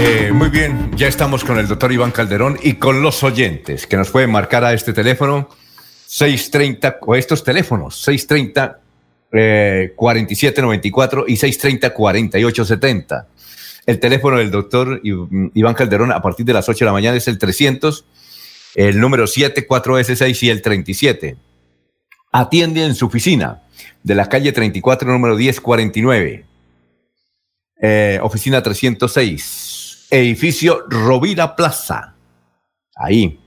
Eh, muy bien, ya estamos con el doctor Iván Calderón y con los oyentes que nos pueden marcar a este teléfono 630 o estos teléfonos 630 eh, 4794 y 630 4870. El teléfono del doctor Iván Calderón a partir de las 8 de la mañana es el 300, el número 74S6 y el 37. Atiende en su oficina de la calle 34, número 1049. Eh, oficina 306 edificio Rovira Plaza. Ahí.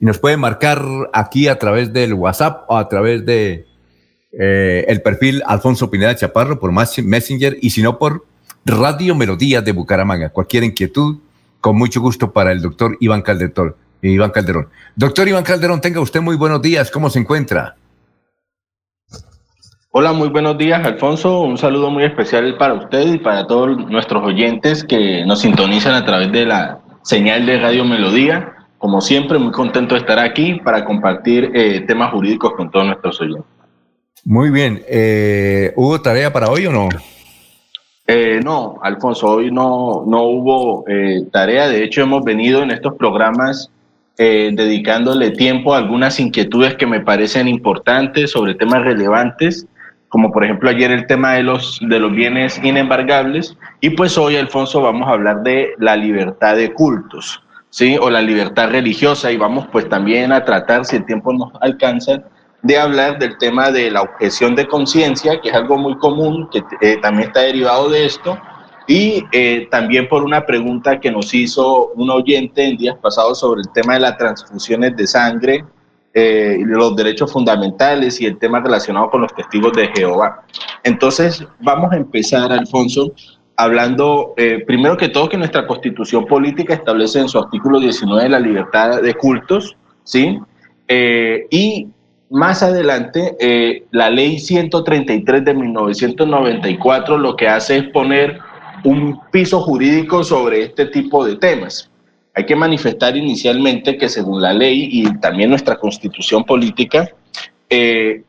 Y nos pueden marcar aquí a través del WhatsApp o a través de eh, el perfil Alfonso Pineda Chaparro por Messenger y si no por Radio Melodía de Bucaramanga. Cualquier inquietud, con mucho gusto para el doctor Iván Calderón. Iván Calderón. Doctor Iván Calderón, tenga usted muy buenos días. ¿Cómo se encuentra? Hola, muy buenos días, Alfonso. Un saludo muy especial para usted y para todos nuestros oyentes que nos sintonizan a través de la señal de Radio Melodía. Como siempre, muy contento de estar aquí para compartir eh, temas jurídicos con todos nuestros oyentes. Muy bien. Eh, ¿Hubo tarea para hoy o no? Eh, no, Alfonso, hoy no, no hubo tarea. De hecho, hemos venido en estos programas dedicándole tiempo a algunas inquietudes que me parecen importantes sobre temas relevantes como por ejemplo ayer el tema de los, de los bienes inembargables, y pues hoy, Alfonso, vamos a hablar de la libertad de cultos, ¿sí? O la libertad religiosa, y vamos pues también a tratar, si el tiempo nos alcanza, de hablar del tema de la objeción de conciencia, que es algo muy común, que eh, también está derivado de esto, y eh, también por una pregunta que nos hizo un oyente en días pasados sobre el tema de las transfusiones de sangre eh, los derechos fundamentales y el tema relacionado con los testigos de Jehová. Entonces, vamos a empezar, Alfonso, hablando, eh, primero que todo, que nuestra constitución política establece en su artículo 19 la libertad de cultos, ¿sí? Eh, y más adelante, la ley 133 de 1994 lo que hace es poner un piso jurídico sobre este tipo de temas. Hay que manifestar inicialmente que según la ley y también nuestra constitución política, eh,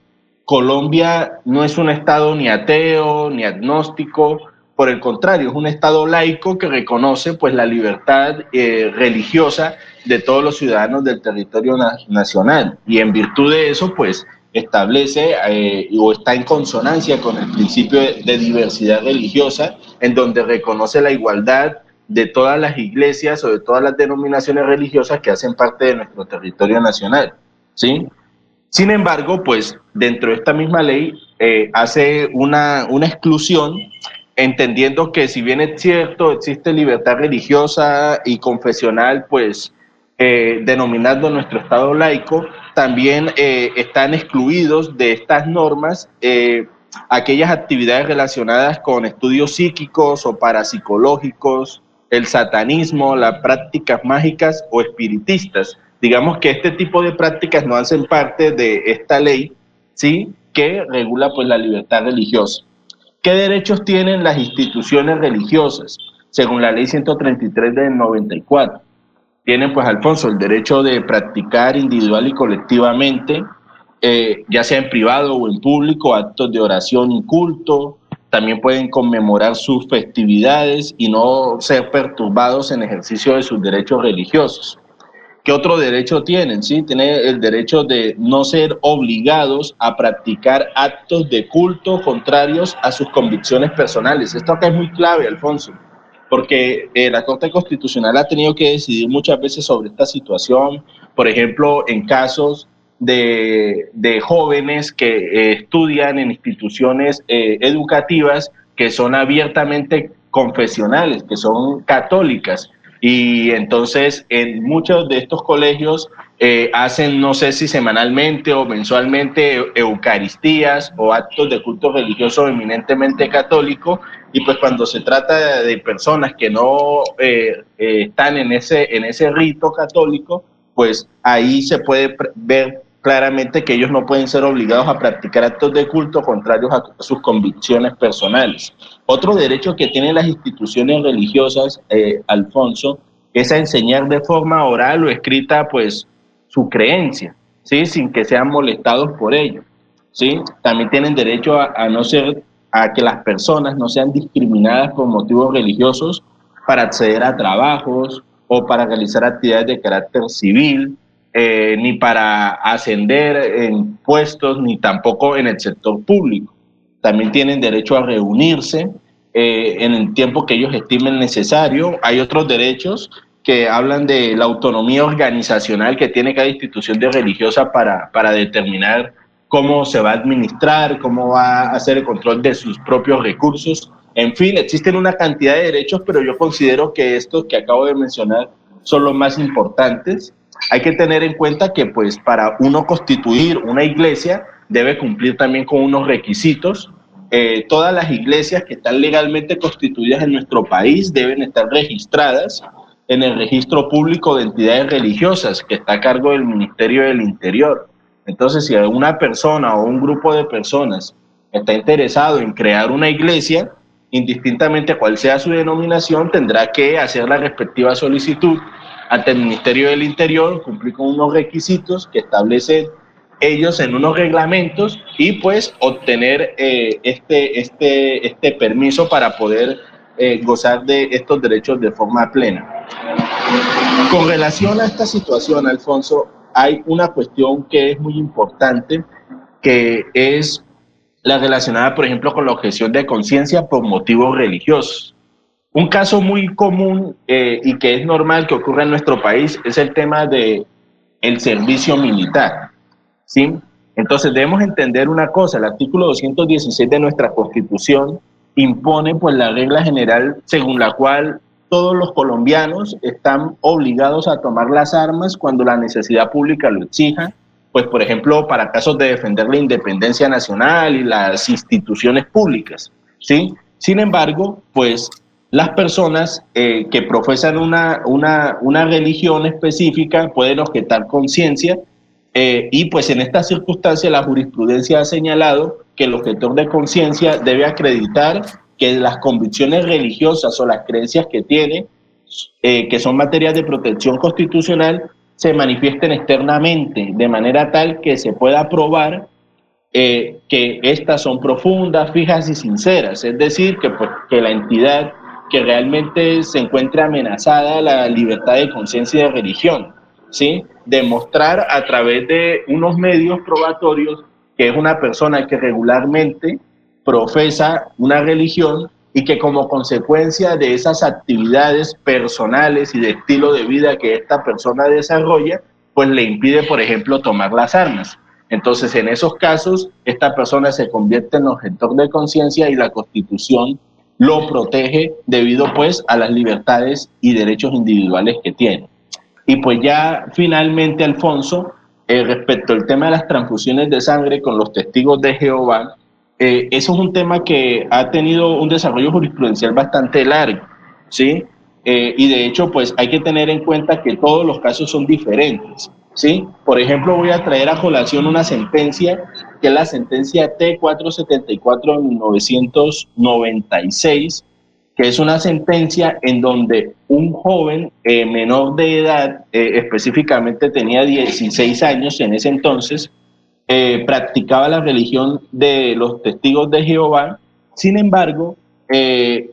Colombia no es un Estado ni ateo ni agnóstico, por el contrario, es un Estado laico que reconoce pues, la libertad eh, religiosa de todos los ciudadanos del territorio nacional. Y en virtud de eso pues establece eh, o está en consonancia con el principio de diversidad religiosa en donde reconoce la igualdad de todas las iglesias o de todas las denominaciones religiosas que hacen parte de nuestro territorio nacional. ¿sí? Sin embargo, pues dentro de esta misma ley eh, hace una, una exclusión entendiendo que si bien es cierto, existe libertad religiosa y confesional, pues eh, denominando nuestro Estado laico, también eh, están excluidos de estas normas aquellas actividades relacionadas con estudios psíquicos o parapsicológicos, el satanismo, las prácticas mágicas o espiritistas. Digamos que este tipo de prácticas no hacen parte de esta ley, ¿sí? Que regula pues la libertad religiosa. ¿Qué derechos tienen las instituciones religiosas? Según la ley 133 del 94. Tienen pues, Alfonso, el derecho de practicar individual y colectivamente, eh, ya sea en privado o en público, actos de oración y culto, también pueden conmemorar sus festividades y no ser perturbados en ejercicio de sus derechos religiosos. ¿Qué otro derecho tienen? Sí, tienen el derecho de no ser obligados a practicar actos de culto contrarios a sus convicciones personales. Esto acá es muy clave, Alfonso, porque eh, la Corte Constitucional ha tenido que decidir muchas veces sobre esta situación, por ejemplo, en casos de, jóvenes que eh, estudian en instituciones eh, educativas que son abiertamente confesionales, que son católicas. Y entonces en muchos de estos colegios eh, hacen, no sé si semanalmente o mensualmente, eucaristías o actos de culto religioso eminentemente católico. Y pues cuando se trata de personas que no eh, eh, están en ese, en ese rito católico, pues ahí se puede ver claramente que ellos no pueden ser obligados a practicar actos de culto contrarios a sus convicciones personales. Otro derecho que tienen las instituciones religiosas, Alfonso, es a enseñar de forma oral o escrita, pues, su creencia, ¿sí? Sin que sean molestados por ello, ¿sí? También tienen derecho a, no ser, a que las personas no sean discriminadas por motivos religiosos para acceder a trabajos o para realizar actividades de carácter civil, eh, ni para ascender en puestos, ni tampoco en el sector público. También tienen derecho a reunirse eh, en el tiempo que ellos estimen necesario. Hay otros derechos que hablan de la autonomía organizacional que tiene cada institución de religiosa para, para determinar cómo se va a administrar, cómo va a hacer el control de sus propios recursos. En fin, existen una cantidad de derechos, pero yo considero que estos que acabo de mencionar son los más importantes. Hay que tener en cuenta que pues para uno constituir una iglesia debe cumplir también con unos requisitos. Eh, todas las iglesias que están legalmente constituidas en nuestro país deben estar registradas en el registro público de entidades religiosas que está a cargo del Ministerio del Interior. Entonces, si alguna persona o un grupo de personas está interesado en crear una iglesia, indistintamente cuál sea su denominación, tendrá que hacer la respectiva solicitud ante el Ministerio del Interior, cumplir con unos requisitos que establecen ellos en unos reglamentos y pues obtener eh, este, este, este permiso para poder eh, gozar de estos derechos de forma plena. Con relación a esta situación, Alfonso, hay una cuestión que es muy importante, que es la relacionada, por ejemplo, con la objeción de conciencia por motivos religiosos. Un caso muy común eh, y que es normal que ocurra en nuestro país es el tema de el servicio militar. ¿sí? Entonces debemos entender una cosa, el artículo 216 de nuestra Constitución impone pues la regla general según la cual todos los colombianos están obligados a tomar las armas cuando la necesidad pública lo exija, pues por ejemplo para casos de defender la independencia nacional y las instituciones públicas, ¿sí? Sin embargo, pues las personas eh, que profesan una, una, una, religión específica pueden objetar conciencia eh, y pues en esta circunstancia la jurisprudencia ha señalado que el objetor de conciencia debe acreditar que las convicciones religiosas o las creencias que tiene, eh, que son materias de protección constitucional, se manifiesten externamente, de manera tal que se pueda probar que estas son profundas, fijas y sinceras. Es decir, que, pues, que la entidad que realmente se encuentre amenazada la libertad de conciencia y de religión, ¿sí? Demostrar a través de unos medios probatorios que es una persona que regularmente profesa una religión y que como consecuencia de esas actividades personales y de estilo de vida que esta persona desarrolla, pues le impide, por ejemplo, tomar las armas. Entonces, en esos casos, esta persona se convierte en objetor de conciencia y la Constitución lo protege debido pues a las libertades y derechos individuales que tiene. Y pues ya finalmente, Alfonso, eh, respecto al tema de las transfusiones de sangre con los testigos de Jehová, eh, eso es un tema que ha tenido un desarrollo jurisprudencial bastante largo, ¿sí? Eh, y de hecho, pues hay que tener en cuenta que todos los casos son diferentes, ¿sí? Por ejemplo, voy a traer a colación una sentencia, que la sentencia T474 de 1996, que es una sentencia en donde un joven eh, menor de edad, específicamente tenía 16 años en ese entonces, eh, practicaba la religión de los testigos de Jehová. Sin embargo, eh,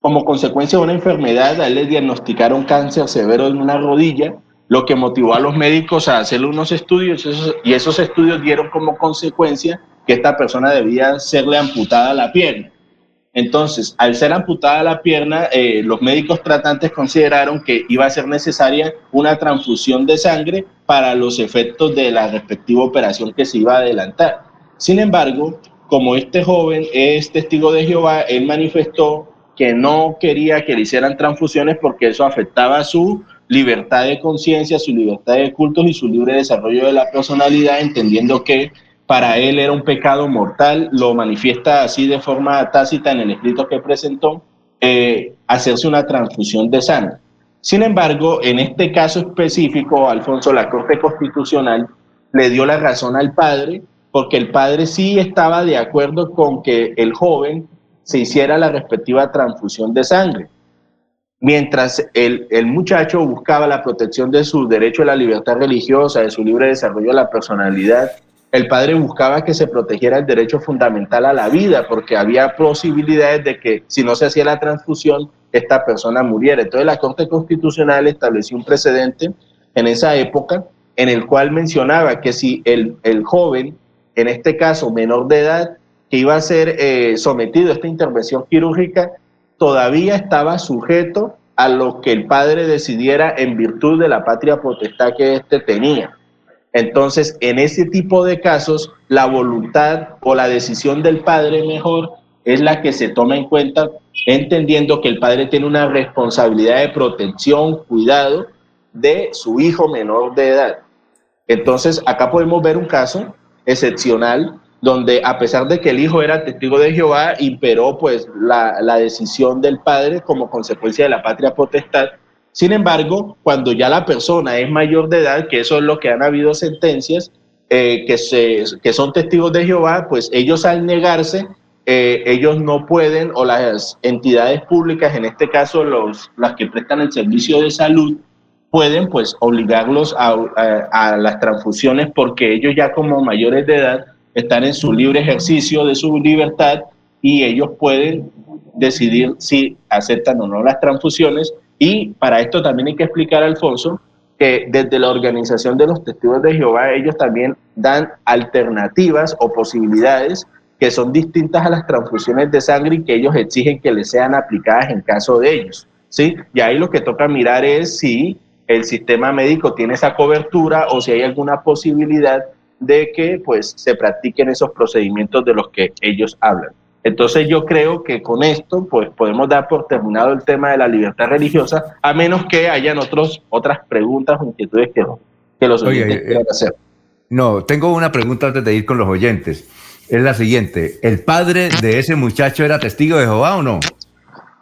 como consecuencia de una enfermedad, a él le diagnosticaron cáncer severo en una rodilla, lo que motivó a los médicos a hacerle unos estudios y esos estudios dieron como consecuencia que esta persona debía serle amputada la pierna. Entonces, al ser amputada la pierna, eh, los médicos tratantes consideraron que iba a ser necesaria una transfusión de sangre para los efectos de la respectiva operación que se iba a adelantar. Sin embargo, como este joven es testigo de Jehová, él manifestó que no quería que le hicieran transfusiones porque eso afectaba su libertad de conciencia, su libertad de cultos y su libre desarrollo de la personalidad, entendiendo que para él era un pecado mortal, lo manifiesta así de forma tácita en el escrito que presentó, eh, hacerse una transfusión de sangre. Sin embargo, en este caso específico, Alfonso, la Corte Constitucional le dio la razón al padre, porque el padre sí estaba de acuerdo con que el joven se hiciera la respectiva transfusión de sangre. Mientras el, el, muchacho buscaba la protección de su derecho a la libertad religiosa, de su libre desarrollo de la personalidad, el padre buscaba que se protegiera el derecho fundamental a la vida, porque había posibilidades de que si no se hacía la transfusión, esta persona muriera. Entonces la Corte Constitucional estableció un precedente en esa época en el cual mencionaba que si el, el joven, en este caso menor de edad, que iba a ser eh, sometido a esta intervención quirúrgica, todavía estaba sujeto a lo que el padre decidiera en virtud de la patria potestad que éste tenía. Entonces, en ese tipo de casos, la voluntad o la decisión del padre mejor es la que se toma en cuenta, entendiendo que el padre tiene una responsabilidad de protección, cuidado de su hijo menor de edad. Entonces, acá podemos ver un caso excepcional donde a pesar de que el hijo era testigo de Jehová, imperó pues la, la, decisión del padre como consecuencia de la patria potestad. Sin embargo, cuando ya la persona es mayor de edad, que eso es lo que han habido sentencias, eh, que, se, que son testigos de Jehová, pues ellos al negarse, eh, ellos no pueden, o las entidades públicas, en este caso los, las que prestan el servicio de salud, pueden pues obligarlos a, a, a las transfusiones porque ellos ya como mayores de edad están en su libre ejercicio de su libertad y ellos pueden decidir si aceptan o no las transfusiones. Y para esto también hay que explicar, Alfonso, que desde la organización de los testigos de Jehová ellos también dan alternativas o posibilidades que son distintas a las transfusiones de sangre y que ellos exigen que les sean aplicadas en caso de ellos. ¿sí? Y ahí lo que toca mirar es si el sistema médico tiene esa cobertura o si hay alguna posibilidad de que pues se practiquen esos procedimientos de los que ellos hablan. Entonces yo creo que con esto pues podemos dar por terminado el tema de la libertad religiosa, a menos que hayan otros, otras preguntas o inquietudes que, que los oyentes Oye, quieran hacer. No, tengo una pregunta antes de ir con los oyentes. Es la siguiente, ¿el padre de ese muchacho era testigo de Jehová o no?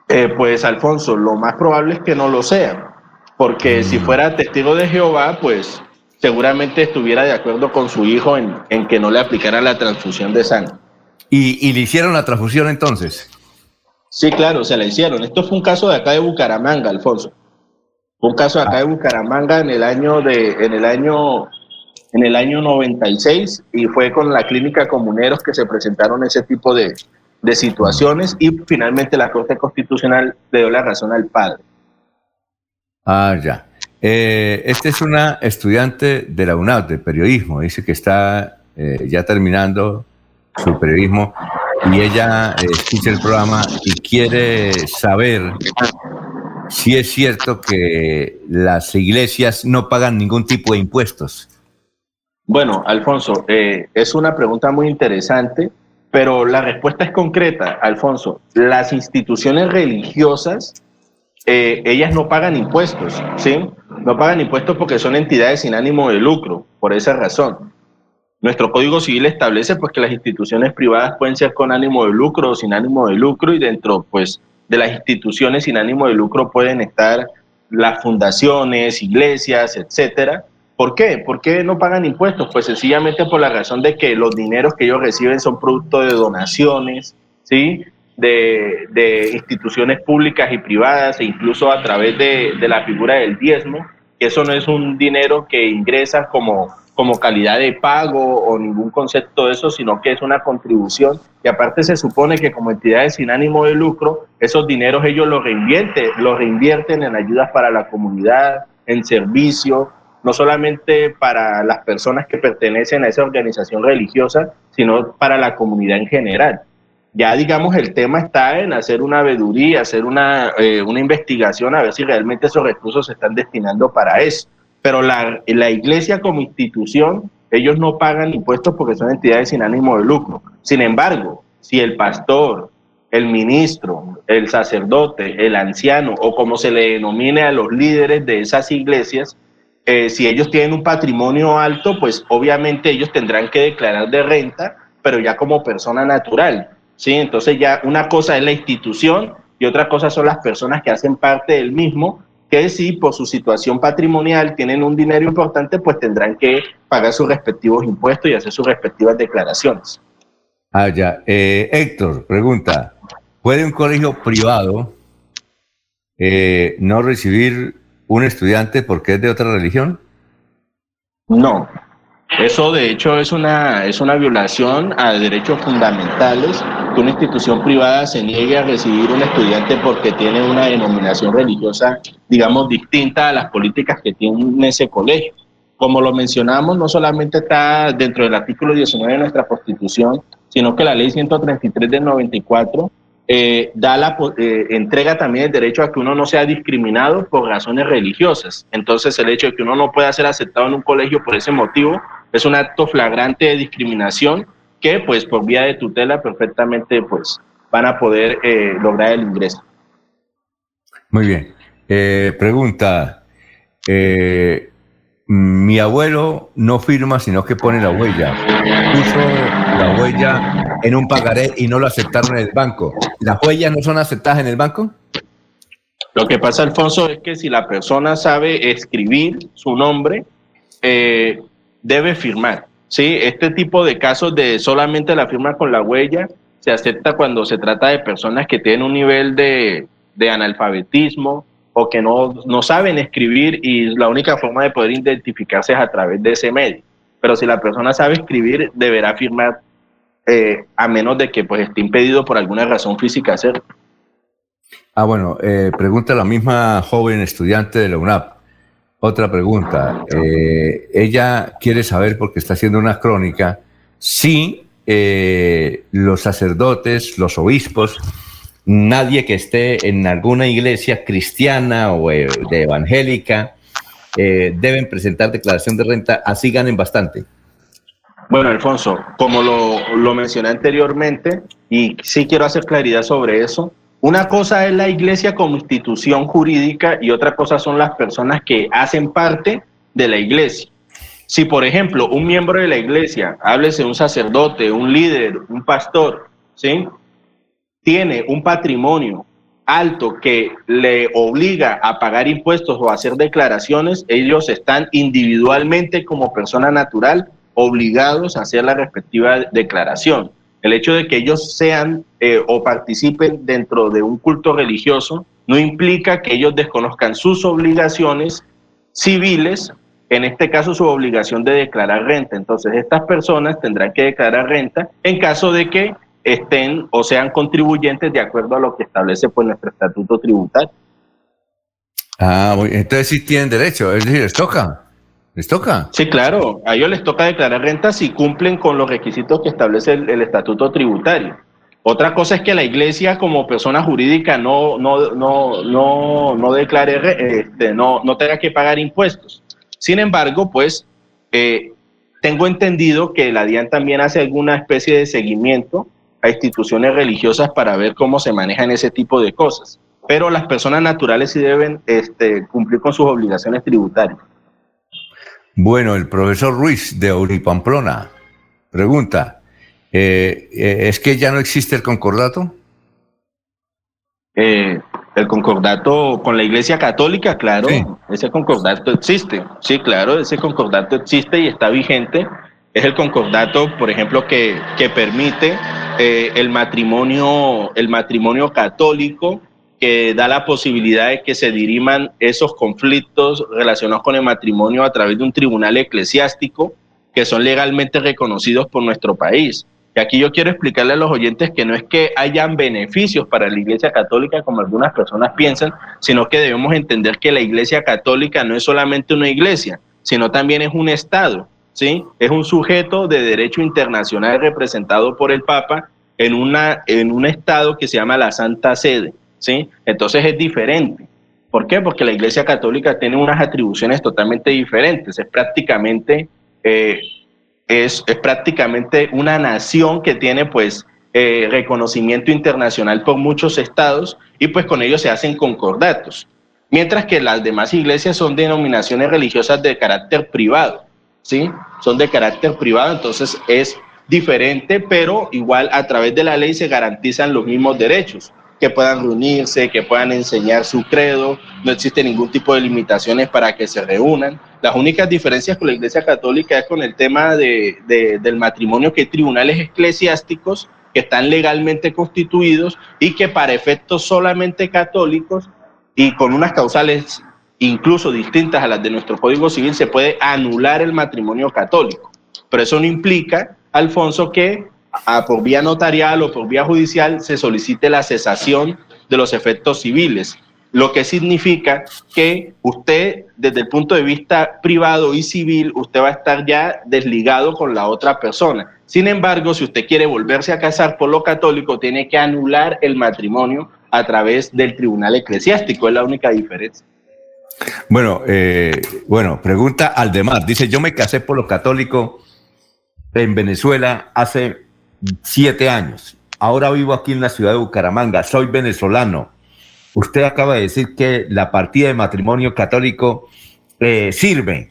Eh, pues Alfonso, lo más probable es que no lo sea, porque mm. si fuera testigo de Jehová, pues seguramente estuviera de acuerdo con su hijo en, en que no le aplicara la transfusión de sangre. ¿Y, ¿Y, le hicieron la transfusión entonces? Sí, claro, se la hicieron. Esto fue un caso de acá de Bucaramanga, Alfonso. Fue un caso de acá de Bucaramanga en el año de, en el año, en el año 96 y fue con la clínica Comuneros que se presentaron ese tipo de, de situaciones y finalmente la Corte Constitucional le dio la razón al padre. Ah, ya. Eh, esta es una estudiante de la UNAD de periodismo, dice que está eh, ya terminando su periodismo y ella eh, escucha el programa y quiere saber si es cierto que las iglesias no pagan ningún tipo de impuestos. Bueno, Alfonso, eh, es una pregunta muy interesante, pero la respuesta es concreta, Alfonso. Las instituciones religiosas, ellas no pagan impuestos, ¿sí? No pagan impuestos porque son entidades sin ánimo de lucro, por esa razón. Nuestro Código Civil establece pues que las instituciones privadas pueden ser con ánimo de lucro o sin ánimo de lucro y dentro pues de las instituciones sin ánimo de lucro pueden estar las fundaciones, iglesias, etcétera. ¿Por qué? ¿Por qué no pagan impuestos? Pues sencillamente por la razón de que los dineros que ellos reciben son producto de donaciones, ¿sí? De, de instituciones públicas y privadas e incluso a través de, de la figura del diezmo, que eso no es un dinero que ingresa como como calidad de pago o ningún concepto de eso, sino que es una contribución y aparte se supone que como entidades sin ánimo de lucro, esos dineros ellos los reinvierten, los reinvierten en ayudas para la comunidad, en servicio, no solamente para las personas que pertenecen a esa organización religiosa, sino para la comunidad en general. Ya digamos el tema está en hacer una veeduría, hacer una, eh, una investigación a ver si realmente esos recursos se están destinando para eso pero la, la iglesia como institución, ellos no pagan impuestos porque son entidades sin ánimo de lucro. Sin embargo, si el pastor el ministro, el sacerdote, el anciano o como se le denomine a los líderes de esas iglesias, eh, si ellos tienen un patrimonio alto, pues obviamente ellos tendrán que declarar de renta, pero ya como persona natural. ¿Sí? Entonces ya una cosa es la institución y otra cosa son las personas que hacen parte del mismo, que si por su situación patrimonial tienen un dinero importante, pues tendrán que pagar sus respectivos impuestos y hacer sus respectivas declaraciones. Ah, ya. Eh, Héctor, pregunta, ¿puede un colegio privado eh, no recibir un estudiante porque es de otra religión? No, eso de hecho es una, es una violación a derechos fundamentales que una institución privada se niegue a recibir un estudiante porque tiene una denominación religiosa, digamos, distinta a las políticas que tiene ese colegio. Como lo mencionamos, no solamente está dentro del artículo 19 de nuestra Constitución, sino que la ley 133 del 94 eh, da la, eh, entrega también el derecho a que uno no sea discriminado por razones religiosas. Entonces, el hecho de que uno no pueda ser aceptado en un colegio por ese motivo es un acto flagrante de discriminación que, pues, por vía de tutela, perfectamente, pues, van a poder eh, lograr el ingreso. Muy bien. pregunta. mi abuelo no firma, sino que pone la huella. Puso la huella en un pagaré y no lo aceptaron en el banco. ¿Las huellas no son aceptadas en el banco? Lo que pasa, Alfonso, es que si la persona sabe escribir su nombre, eh, debe firmar. ¿sí? Este tipo de casos de solamente la firma con la huella se acepta cuando se trata de personas que tienen un nivel de, de analfabetismo o que no, no saben escribir y la única forma de poder identificarse es a través de ese medio. Pero si la persona sabe escribir, deberá firmar eh, a menos de que pues esté impedido por alguna razón física hacerlo. Ah, bueno, eh, pregunta la misma joven estudiante de la UNAP. Otra pregunta. Eh, ella quiere saber, porque está haciendo una crónica, si los sacerdotes, los obispos, nadie que esté en alguna iglesia cristiana o de evangélica, deben presentar declaración de renta, así ganen bastante. Bueno, Alfonso, como lo, mencioné anteriormente, y sí quiero hacer claridad sobre eso, una cosa es la iglesia como institución jurídica y otra cosa son las personas que hacen parte de la iglesia. Si, por ejemplo, un miembro de la iglesia, háblese un sacerdote, un líder, un pastor, ¿sí? tiene un patrimonio alto que le obliga a pagar impuestos o a hacer declaraciones, ellos están individualmente como persona natural obligados a hacer la respectiva declaración. El hecho de que ellos sean eh, o participen dentro de un culto religioso no implica que ellos desconozcan sus obligaciones civiles, en este caso su obligación de declarar renta. Entonces estas personas tendrán que declarar renta en caso de que estén o sean contribuyentes de acuerdo a lo que establece pues, nuestro estatuto tributario. Ah, entonces sí tienen derecho, es decir, les toca. ¿Les toca? Sí, claro. A ellos les toca declarar renta si cumplen con los requisitos que establece el, estatuto tributario. Otra cosa es que la iglesia como persona jurídica no, no, no, no, no declare, este, no, no tenga que pagar impuestos. Sin embargo, pues eh, tengo entendido que la DIAN también hace alguna especie de seguimiento a instituciones religiosas para ver cómo se manejan ese tipo de cosas. Pero las personas naturales sí deben este, cumplir con sus obligaciones tributarias. Bueno, el profesor Ruiz de Uripamplona pregunta, eh, eh, ¿es que ya no existe el concordato? Eh, el concordato con la Iglesia Católica, claro, ese concordato existe, sí, claro, ese concordato existe y está vigente. Es el concordato, por ejemplo, que, que permite el matrimonio, el matrimonio católico que da la posibilidad de que se diriman esos conflictos relacionados con el matrimonio a través de un tribunal eclesiástico que son legalmente reconocidos por nuestro país. Y aquí yo quiero explicarle a los oyentes que no es que hayan beneficios para la Iglesia Católica como algunas personas piensan, sino que debemos entender que la Iglesia Católica no es solamente una iglesia, sino también es un Estado, ¿sí? Es un sujeto de derecho internacional representado por el Papa en, una, en un Estado que se llama la Santa Sede. ¿Sí? Entonces es diferente. ¿Por qué? Porque la Iglesia Católica tiene unas atribuciones totalmente diferentes. Es prácticamente, eh, es, prácticamente una nación que tiene pues eh, reconocimiento internacional por muchos estados y pues con ellos se hacen concordatos. Mientras que las demás iglesias son denominaciones religiosas de carácter privado, ¿sí? Son de carácter privado, entonces es diferente, pero igual a través de la ley se garantizan los mismos derechos que puedan reunirse, que puedan enseñar su credo, no existe ningún tipo de limitaciones para que se reúnan. Las únicas diferencias con la Iglesia Católica es con el tema de, del matrimonio, que tribunales eclesiásticos que están legalmente constituidos y que para efectos solamente católicos y con unas causales incluso distintas a las de nuestro Código Civil se puede anular el matrimonio católico. Pero eso no implica, Alfonso, que a, por vía notarial o por vía judicial se solicite la cesación de los efectos civiles, lo que significa que usted, desde el punto de vista privado y civil, usted va a estar ya desligado con la otra persona. Sin embargo, si usted quiere volverse a casar por lo católico, tiene que anular el matrimonio a través del tribunal eclesiástico, es la única diferencia. Bueno, eh, bueno, pregunta Aldemar, dice, yo me casé por lo católico en Venezuela hace siete años. Ahora vivo aquí en la ciudad de Bucaramanga, soy venezolano. Usted acaba de decir que la partida de matrimonio católico eh, sirve.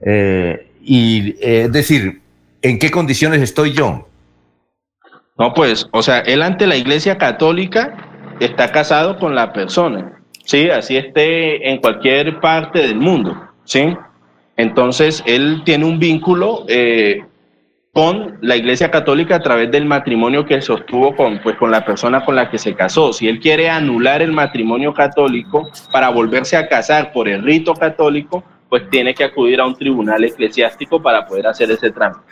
Eh, y eh, es decir, ¿en qué condiciones estoy yo? No, pues, o sea, él ante la iglesia católica está casado con la persona, ¿sí? Así esté en cualquier parte del mundo, ¿sí? Entonces, él tiene un vínculo con la Iglesia Católica a través del matrimonio que sostuvo con, pues, con la persona con la que se casó. Si él quiere anular el matrimonio católico para volverse a casar por el rito católico, pues tiene que acudir a un tribunal eclesiástico para poder hacer ese trámite.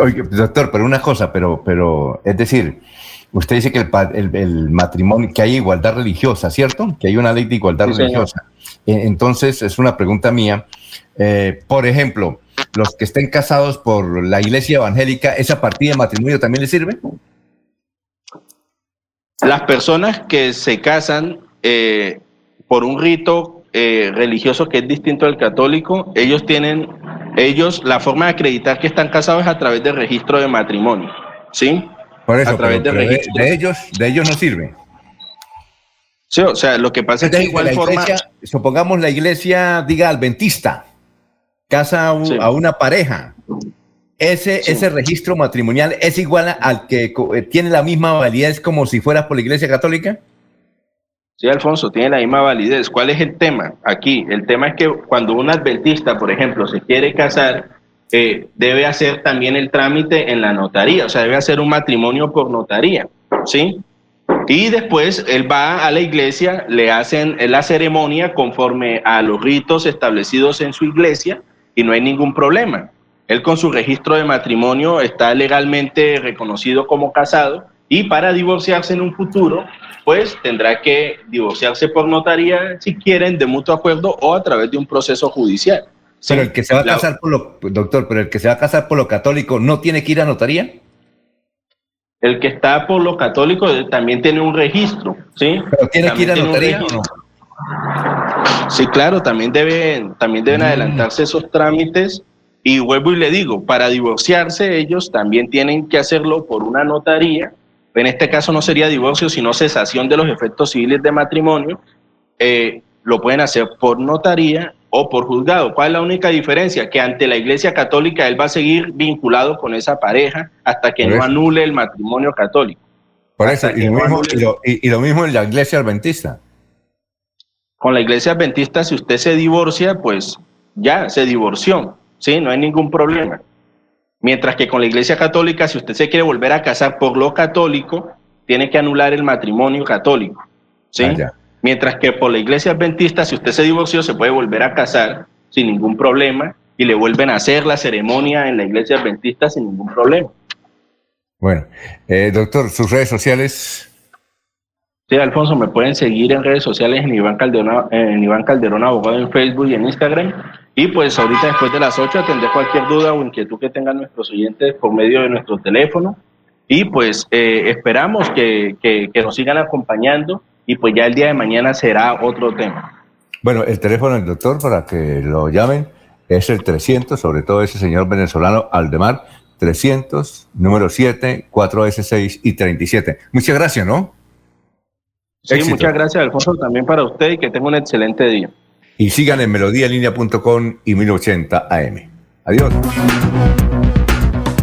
Oye, doctor, pero una cosa, pero, pero es decir, usted dice que el, matrimonio, que hay igualdad religiosa, ¿cierto? Que hay una ley de igualdad religiosa. E, entonces, es una pregunta mía. Eh, por ejemplo, los que estén casados por la iglesia evangélica, ¿esa partida de matrimonio también les sirve? Las personas que se casan eh, por un rito eh, religioso que es distinto al católico, ellos tienen, ellos, la forma de acreditar que están casados es a través del registro de matrimonio, ¿sí? Por eso, a través de, de, ellos, de ellos no sirve. Sí, o sea, lo que pasa es, que de igual forma... supongamos la iglesia, diga, adventista, casa a, una pareja, ese, ese registro matrimonial es igual al que eh, tiene la misma validez como si fuera por la Iglesia Católica? Sí, Alfonso, tiene la misma validez. ¿Cuál es el tema aquí? El tema es que cuando un adventista, por ejemplo, se quiere casar, eh, debe hacer también el trámite en la notaría, o sea, debe hacer un matrimonio por notaría, ¿sí? Y después él va a la iglesia, le hacen la ceremonia conforme a los ritos establecidos en su iglesia, y no hay ningún problema. Él con su registro de matrimonio está legalmente reconocido como casado y para divorciarse en un futuro, pues tendrá que divorciarse por notaría si quieren de mutuo acuerdo o a través de un proceso judicial. Pero el que se va a casar por lo, doctor, pero el que se va a casar por lo católico no tiene que ir a notaría. El que está por lo católico también tiene un registro, ¿sí? Pero tiene que ir a notaría no. Sí, claro, también deben, también deben mm. adelantarse esos trámites. Y vuelvo y le digo, para divorciarse ellos también tienen que hacerlo por una notaría. En este caso no sería divorcio, sino cesación de los efectos civiles de matrimonio. Eh, lo pueden hacer por notaría o por juzgado. ¿Cuál es la única diferencia? Que ante la Iglesia Católica él va a seguir vinculado con esa pareja hasta que no anule el matrimonio católico. Por eso, y lo, mismo, en la Iglesia Adventista. Con la iglesia adventista, si usted se divorcia, pues ya se divorció, ¿sí? No hay ningún problema. Mientras que con la iglesia católica, si usted se quiere volver a casar por lo católico, tiene que anular el matrimonio católico, ¿sí? Ah, Mientras que por la iglesia adventista, si usted se divorció, se puede volver a casar sin ningún problema y le vuelven a hacer la ceremonia en la iglesia adventista sin ningún problema. Bueno, eh, doctor, sus redes sociales. Sí, Alfonso, me pueden seguir en redes sociales en Iván Calderón, en Iván Calderón Abogado en Facebook y en Instagram. Y pues ahorita después de las 8 atendré cualquier duda o inquietud que tengan nuestros oyentes por medio de nuestro teléfono. Y pues eh, esperamos que, que, nos sigan acompañando y pues ya el día de mañana será otro tema. Bueno, el teléfono del doctor para que lo llamen es el 300, sobre todo ese señor venezolano Aldemar, 300, número 7, 4S6 y 37. Muchas gracias, ¿no? Sí, muchas gracias, Alfonso, también para usted y que tenga un excelente día. Y sigan en melodíalinea.com y 1080 AM. Adiós.